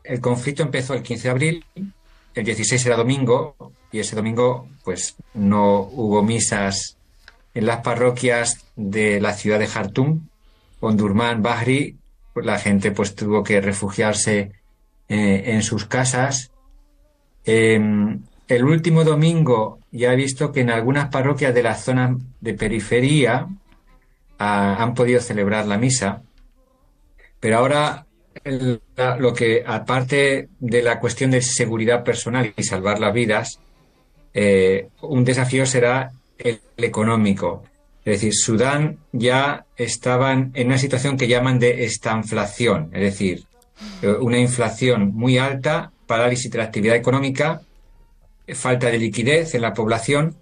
El conflicto empezó el 15 de abril, el 16 era domingo, y ese domingo pues no hubo misas en las parroquias de la ciudad de Jartum, Ondurman, Bahri, pues la gente pues tuvo que refugiarse eh, en sus casas. Eh, el último domingo ya he visto que en algunas parroquias de la zona de periferia ah, han podido celebrar la misa, pero ahora lo que, aparte de la cuestión de seguridad personal y salvar las vidas, eh, un desafío será el, económico. Es decir, Sudán ya estaban en una situación que llaman de estanflación, es decir, eh, una inflación muy alta, parálisis de la actividad económica, falta de liquidez en la población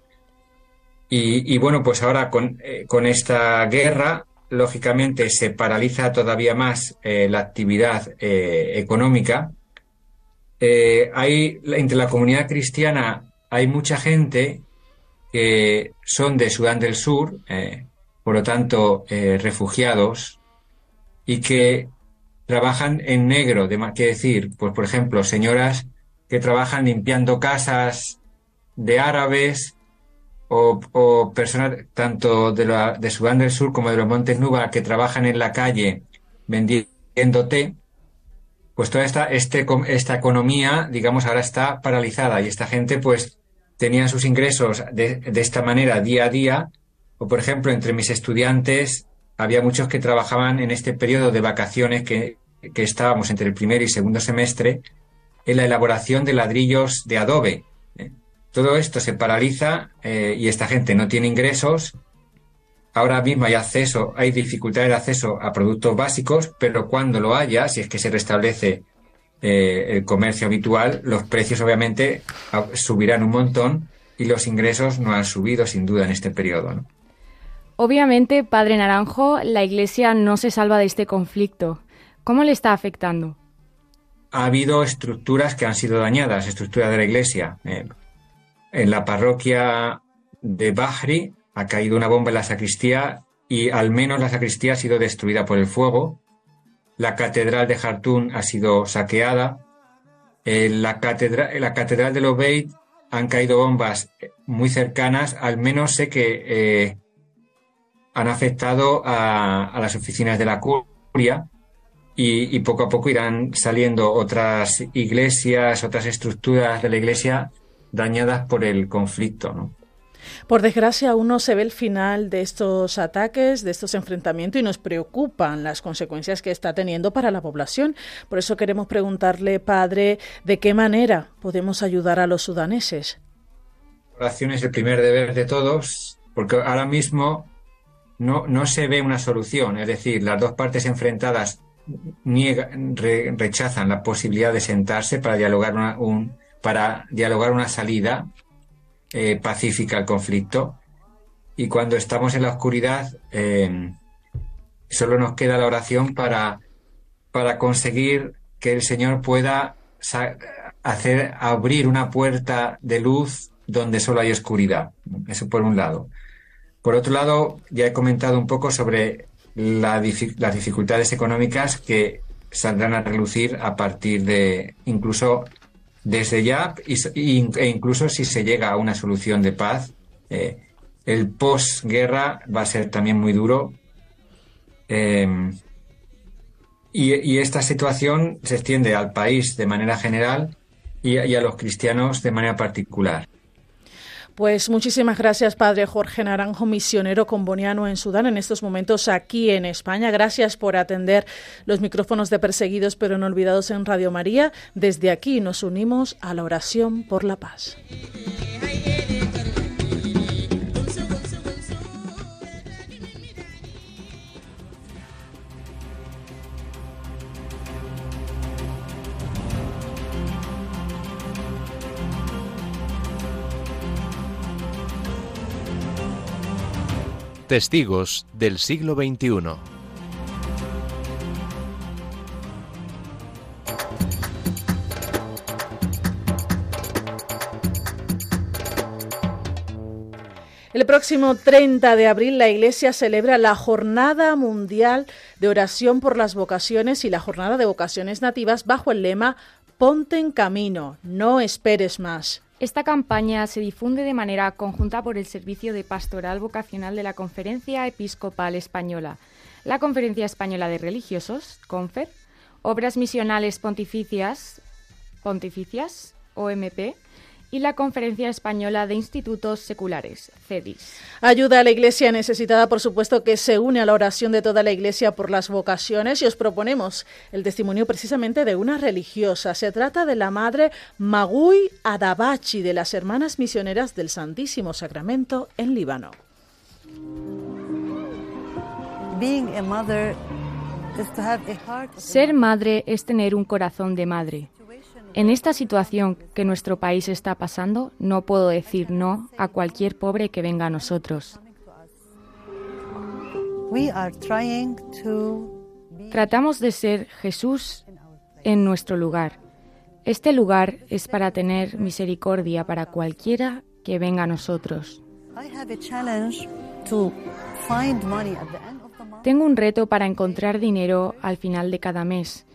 y, bueno, pues ahora con, eh, con esta guerra, lógicamente se paraliza todavía más eh, la actividad económica. Hay, entre la comunidad cristiana hay mucha gente que son de Sudán del Sur, eh, por lo tanto, eh, refugiados, y que trabajan en negro, de, quiere decir, pues por ejemplo, señoras que trabajan limpiando casas de árabes, o, o personas tanto de, la, de Sudán del Sur como de los Montes Nuba que trabajan en la calle vendiendo té, pues toda esta, este, esta economía, digamos, ahora está paralizada y esta gente pues tenía sus ingresos de, esta manera día a día, o por ejemplo, entre mis estudiantes había muchos que trabajaban en este periodo de vacaciones que, que estábamos entre el primer y segundo semestre en la elaboración de ladrillos de adobe. ¿eh? Todo esto se paraliza eh, y esta gente no tiene ingresos. Ahora mismo hay acceso, hay dificultades de acceso a productos básicos, pero cuando lo haya, si es que se restablece eh, el comercio habitual, los precios obviamente subirán un montón y los ingresos no han subido sin duda en este periodo. ¿no? Obviamente, Padre Naranjo, la Iglesia no se salva de este conflicto. ¿Cómo le está afectando? ha habido estructuras que han sido dañadas, estructuras de la iglesia. Eh, en la parroquia de Bahri ha caído una bomba en la sacristía y al menos la sacristía ha sido destruida por el fuego. La catedral de Jartún ha sido saqueada. En la, catedral, en la catedral de Lobeid han caído bombas muy cercanas. Al menos sé que eh, han afectado a, a las oficinas de la curia y, y poco a poco irán saliendo otras iglesias, otras estructuras de la iglesia dañadas por el conflicto, ¿no? Por desgracia, aún no se ve el final de estos ataques, de estos enfrentamientos y nos preocupan las consecuencias que está teniendo para la población. Por eso queremos preguntarle, padre, ¿de qué manera podemos ayudar a los sudaneses? La oración es el primer deber de todos, porque ahora mismo no, no se ve una solución. Es decir, las dos partes enfrentadas rechazan la posibilidad de sentarse para dialogar una, un, para dialogar una salida eh, pacífica al conflicto. Y cuando estamos en la oscuridad, eh, solo nos queda la oración para, para conseguir que el Señor pueda hacer abrir una puerta de luz donde solo hay oscuridad. Eso por un lado. Por otro lado, ya he comentado un poco sobre las dificultades económicas que saldrán a relucir a partir de incluso desde ya e incluso si se llega a una solución de paz. Eh, el posguerra va a ser también muy duro. Em, y, esta situación se extiende al país de manera general y a los cristianos de manera particular. Pues muchísimas gracias, Padre Jorge Naranjo, misionero comboniano en Sudán, en estos momentos aquí en España. Gracias por atender los micrófonos de perseguidos pero no olvidados en Radio María. Desde aquí nos unimos a la oración por la paz. Testigos del siglo XXI. El próximo 30 de abril la Iglesia celebra la Jornada Mundial de Oración por las Vocaciones y la Jornada de Vocaciones Nativas bajo el lema Ponte en camino, no esperes más. Esta campaña se difunde de manera conjunta por el Servicio de Pastoral Vocacional de la Conferencia Episcopal Española, la Conferencia Española de Religiosos, CONFER, Obras Misionales Pontificias, Pontificias, OMP, y la Conferencia Española de Institutos Seculares, CEDIS. Ayuda a la Iglesia necesitada, por supuesto, que se une a la oración de toda la Iglesia por las vocaciones y os proponemos el testimonio precisamente de una religiosa. Se trata de la Madre Magui Adabachi de las Hermanas Misioneras del Santísimo Sacramento en Líbano. Ser madre es tener un corazón de madre. En esta situación que nuestro país está pasando, no puedo decir no a cualquier pobre que venga a nosotros. Tratamos de ser Jesús en nuestro lugar. Este lugar es para tener misericordia para cualquiera que venga a nosotros. Tengo un reto para encontrar dinero al final de cada mes,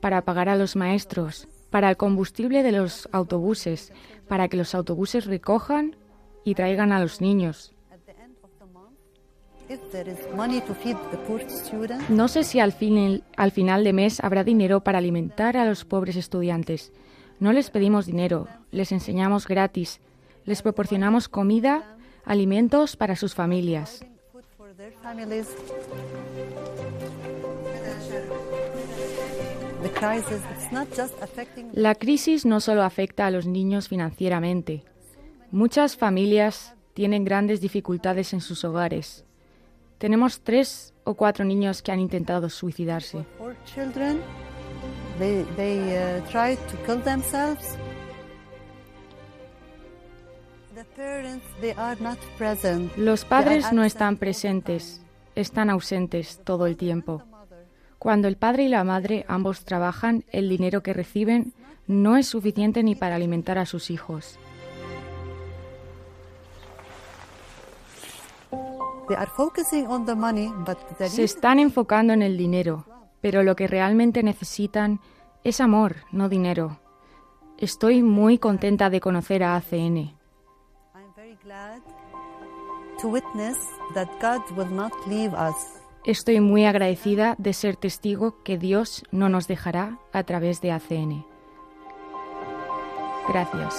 para pagar a los maestros, para el combustible de los autobuses, para que los autobuses recojan y traigan a los niños. No sé si al, al final de mes habrá dinero para alimentar a los pobres estudiantes. No les pedimos dinero, les enseñamos gratis, les proporcionamos comida, alimentos para sus familias. La crisis no solo afecta a los niños financieramente. Muchas familias tienen grandes dificultades en sus hogares. Tenemos tres o cuatro niños que han intentado suicidarse. Los padres no están presentes, están ausentes todo el tiempo. Cuando el padre y la madre ambos trabajan, el dinero que reciben no es suficiente ni para alimentar a sus hijos. Se están enfocando en el dinero, pero lo que realmente necesitan es amor, no dinero. Estoy muy contenta de conocer a ACN. Estoy muy agradecida de ser testigo que Dios no nos dejará a través de ACN. Gracias.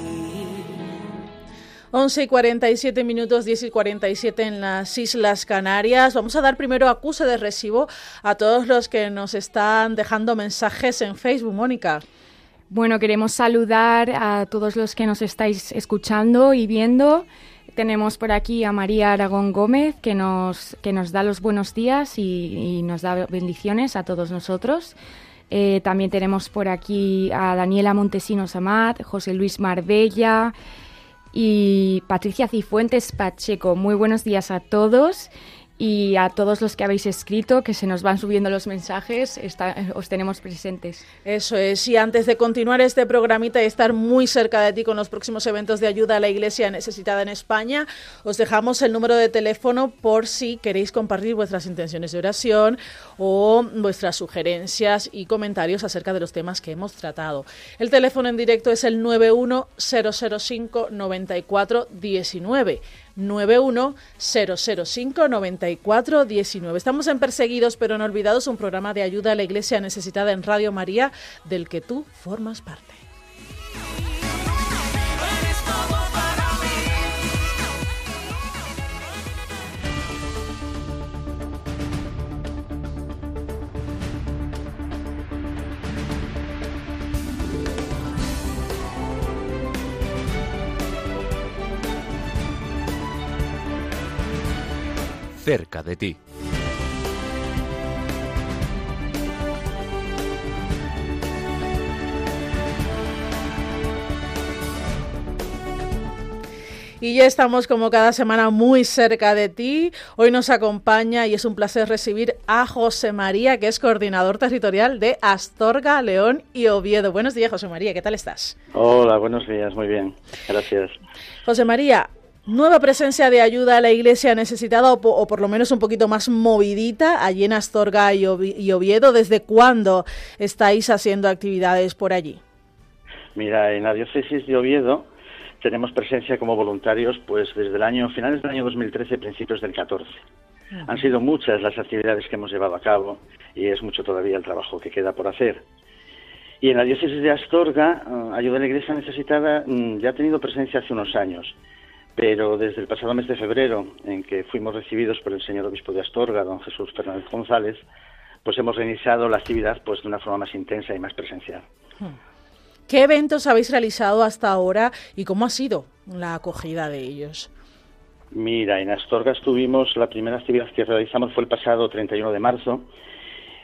11 y 47 minutos, 10 y 47 en las Islas Canarias. Vamos a dar primero acuse de recibo a todos los que nos están dejando mensajes en Facebook, Mónica. Bueno, queremos saludar a todos los que nos estáis escuchando y viendo. Tenemos por aquí a María Aragón Gómez, que nos, que nos da los buenos días y, y nos da bendiciones a todos nosotros. Eh, también tenemos por aquí a Daniela Montesinos Amat, José Luis Marbella y Patricia Cifuentes Pacheco. Muy buenos días a todos y a todos los que habéis escrito, que se nos van subiendo los mensajes, os tenemos presentes. Eso es, y antes de continuar este programita y estar muy cerca de ti con los próximos eventos de ayuda a la Iglesia necesitada en España, os dejamos el número de teléfono por si queréis compartir vuestras intenciones de oración o vuestras sugerencias y comentarios acerca de los temas que hemos tratado. El teléfono en directo es el 91005 9419. 910059419. Estamos en Perseguidos pero no olvidados, un programa de ayuda a la Iglesia necesitada en Radio María del que tú formas parte. Cerca de ti. Y ya estamos como cada semana muy cerca de ti. Hoy nos acompaña y es un placer recibir a José María, que es coordinador territorial de Astorga, León y Oviedo. Buenos días, José María, ¿qué tal estás? Hola, buenos días, muy bien, gracias. José María, nueva presencia de ayuda a la iglesia necesitada o, o, por lo menos un poquito más movidita allí en Astorga y, y Oviedo. ¿Desde cuándo estáis haciendo actividades por allí? Mira, en la diócesis de Oviedo tenemos presencia como voluntarios pues desde el año finales del año 2013 principios del 14. Uh-huh. Han sido muchas las actividades que hemos llevado a cabo y es mucho todavía el trabajo que queda por hacer. Y en la diócesis de Astorga, uh, Ayuda a la Iglesia Necesitada um, ya ha tenido presencia hace unos años pero desde el pasado mes de febrero, en que fuimos recibidos por el señor obispo de Astorga, don Jesús Fernández González, pues hemos reiniciado la actividad pues de una forma más intensa y más presencial. ¿Qué eventos habéis realizado hasta ahora y cómo ha sido la acogida de ellos? Mira, en Astorga estuvimos, la primera actividad que realizamos fue el pasado 31 de marzo,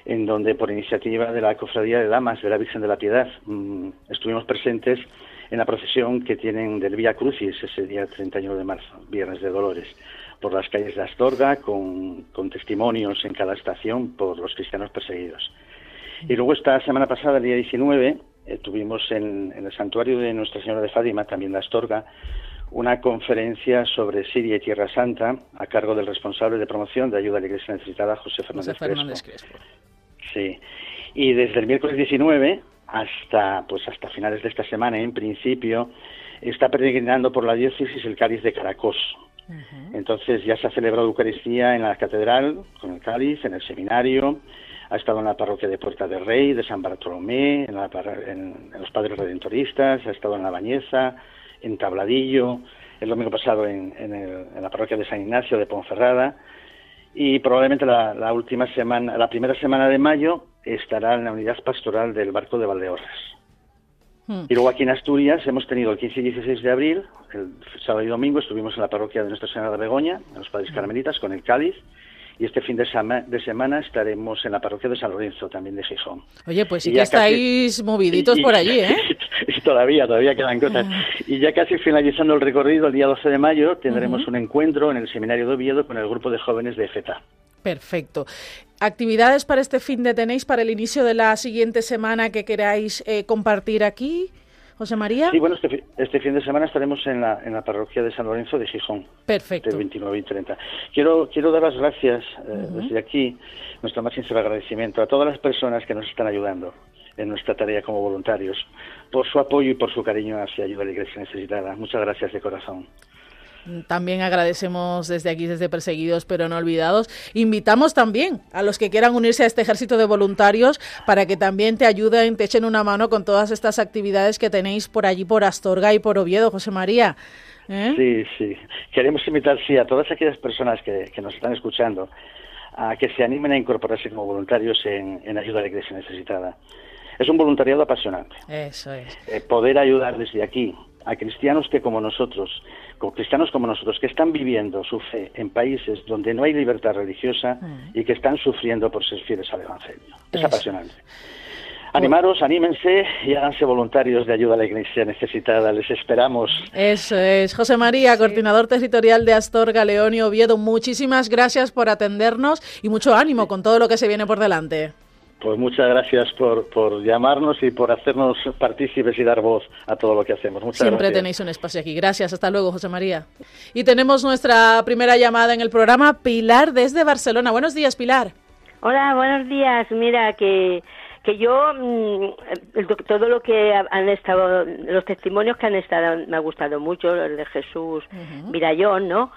en donde por iniciativa de la Cofradía de Damas de la Virgen de la Piedad mmm, estuvimos presentes en la procesión que tienen del Vía Crucis ese día 31 de marzo, Viernes de Dolores, por las calles de Astorga, con, con testimonios en cada estación por los cristianos perseguidos. Y luego esta semana pasada, el día 19, eh, tuvimos en, en, el santuario de Nuestra Señora de Fátima, también de Astorga, una conferencia sobre Siria y Tierra Santa a cargo del responsable de promoción de ayuda a la Iglesia necesitada, José Fernández, José Fernández Crespo. Crespo. Sí. Y desde el miércoles 19 hasta pues hasta finales de esta semana en principio está peregrinando por la diócesis el cáliz de Caracos. Uh -huh. Entonces ya se ha celebrado Eucaristía en la catedral con el cáliz, en el seminario, ha estado en la parroquia de Puerta del Rey, de San Bartolomé, en, la, en, en los Padres Redentoristas, ha estado en la Bañeza, en Tabladillo, el domingo pasado en, en, el, en la parroquia de San Ignacio de Ponferrada y probablemente la, la, última semana, la primera semana de mayo estará en la unidad pastoral del barco de Valdeorras. Hmm. Y luego aquí en Asturias hemos tenido el 15 y 16 de abril, el sábado y domingo estuvimos en la parroquia de Nuestra Señora de Begoña, en los Padres Carmelitas, con el Cádiz, y este fin de, sema de, semana estaremos en la parroquia de San Lorenzo, también de Gijón. Oye, pues sí que estáis casi... moviditos y, por allí, ¿eh? Y todavía, todavía quedan cosas. Ah. Y ya casi finalizando el recorrido, el día 12 de mayo, tendremos uh -huh. un encuentro en el Seminario de Oviedo con el grupo de jóvenes de FETA. Perfecto. ¿Actividades para este fin de tenéis para el inicio de la siguiente semana que queráis eh, compartir aquí? José María. Sí, bueno, este, este, fin de semana estaremos en la, en la parroquia de San Lorenzo de Gijón. Perfecto. Del 29 y 30. Quiero, quiero dar las gracias eh, desde aquí, nuestro más sincero agradecimiento a todas las personas que nos están ayudando en nuestra tarea como voluntarios, por su apoyo y por su cariño hacia ayuda a la Iglesia necesitada. Muchas gracias de corazón. También agradecemos desde aquí, desde Perseguidos pero no olvidados. Invitamos también a los que quieran unirse a este ejército de voluntarios para que también te ayuden, te echen una mano con todas estas actividades que tenéis por allí, por Astorga y por Oviedo, José María. ¿Eh? Sí, sí. Queremos invitar, sí, a todas aquellas personas que, nos están escuchando a que se animen a incorporarse como voluntarios en, en ayuda a la Iglesia necesitada. Es un voluntariado apasionante. Eso es. Eh, poder ayudar desde aquí a cristianos que como nosotros, como cristianos como nosotros, que están viviendo su fe en países donde no hay libertad religiosa y que están sufriendo por ser fieles al Evangelio. Es apasionante. Animaros, anímense y háganse voluntarios de ayuda a la iglesia necesitada. Les esperamos. Eso es. José María, coordinador territorial de Astorga, León y Oviedo, muchísimas gracias por atendernos y mucho ánimo con todo lo que se viene por delante. Pues muchas gracias por, por llamarnos y por hacernos partícipes y dar voz a todo lo que hacemos. Muchas Siempre tenéis un espacio aquí. Gracias. Hasta luego, José María. Y tenemos nuestra primera llamada en el programa, Pilar desde Barcelona. Buenos días, Pilar. Hola, buenos días. Mira, que, que yo, mm, todo lo que han estado, los testimonios que han estado, me ha gustado mucho, el de Jesús Virallón, ¿no?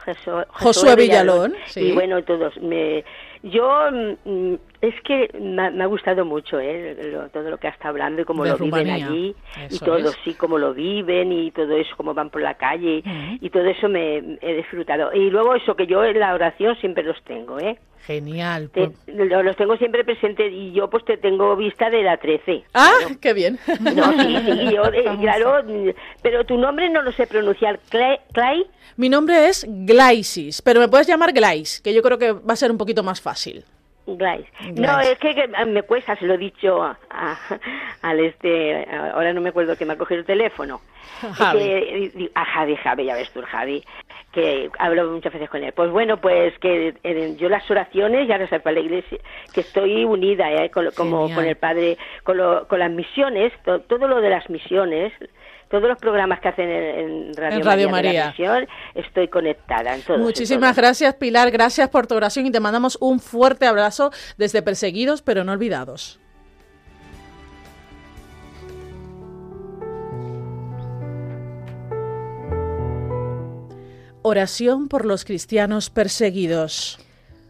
Josué Villalón, sí. Y bueno, todos. Me, yo mm, es que me, ha gustado mucho ¿eh? todo lo que está hablando y cómo lo viven allí y todo, sí, cómo lo viven y todo eso, cómo van por la calle y todo eso me he disfrutado. Y luego eso que yo en la oración siempre los tengo, ¿eh? Genial. Pues. los tengo siempre presentes y yo pues te tengo vista de la 13. Ah, qué bien. No, sí, sí, yo, eh, claro, pero tu nombre no lo sé pronunciar. ¿Clay? Mi nombre es Glaisis, pero me puedes llamar Glais, que yo creo que va a ser un poquito más fácil. No, es que, me cuesta, se lo he dicho a, al este, ahora no me acuerdo que me ha cogido el teléfono. Javi. a Javi, Javi, ya ves tú, Javi, que hablo muchas veces con él. Pues bueno, pues que yo las oraciones, ya no sé, para la iglesia, que estoy unida, ¿eh? con, como con el Padre, con, lo, con las misiones, todo lo de las misiones, todos los programas que hacen en, Radio, María, estoy conectada en Muchísimas gracias, Pilar. Gracias por tu oración y te mandamos un fuerte abrazo desde Perseguidos pero no olvidados. Oración por los cristianos perseguidos.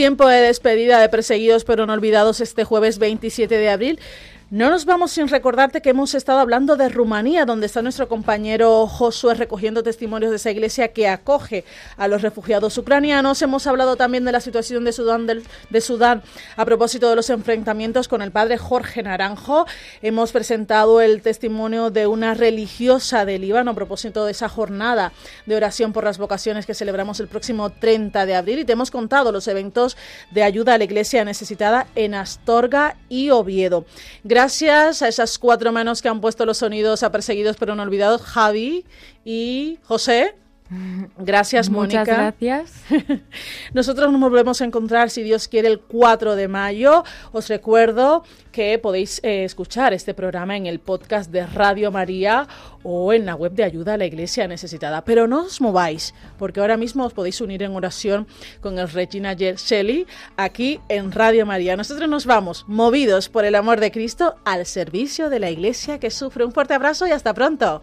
Tiempo de despedida de Perseguidos pero no olvidados este jueves 27 de abril. No nos vamos sin recordarte que hemos estado hablando de Rumanía, donde está nuestro compañero Josué recogiendo testimonios de esa iglesia que acoge a los refugiados ucranianos. Hemos hablado también de la situación de Sudán, de, Sudán a propósito de los enfrentamientos con el padre Jorge Naranjo. Hemos presentado el testimonio de una religiosa de Líbano a propósito de esa jornada de oración por las vocaciones que celebramos el próximo 30 de abril y te hemos contado los eventos de ayuda a la iglesia necesitada en Astorga y Oviedo. Gracias a esas cuatro manos que han puesto los sonidos a perseguidos pero no olvidados, Javi y José. Gracias, Muchas gracias. Nosotros nos volvemos a encontrar, si Dios quiere, el 4 de mayo. Os recuerdo que podéis eh, escuchar este programa en el podcast de Radio María o en la web de Ayuda a la Iglesia Necesitada. Pero no os mováis, porque ahora mismo os podéis unir en oración con el Regina Shelley aquí en Radio María. Nosotros nos vamos, movidos por el amor de Cristo, al servicio de la Iglesia que sufre. Un fuerte abrazo y hasta pronto.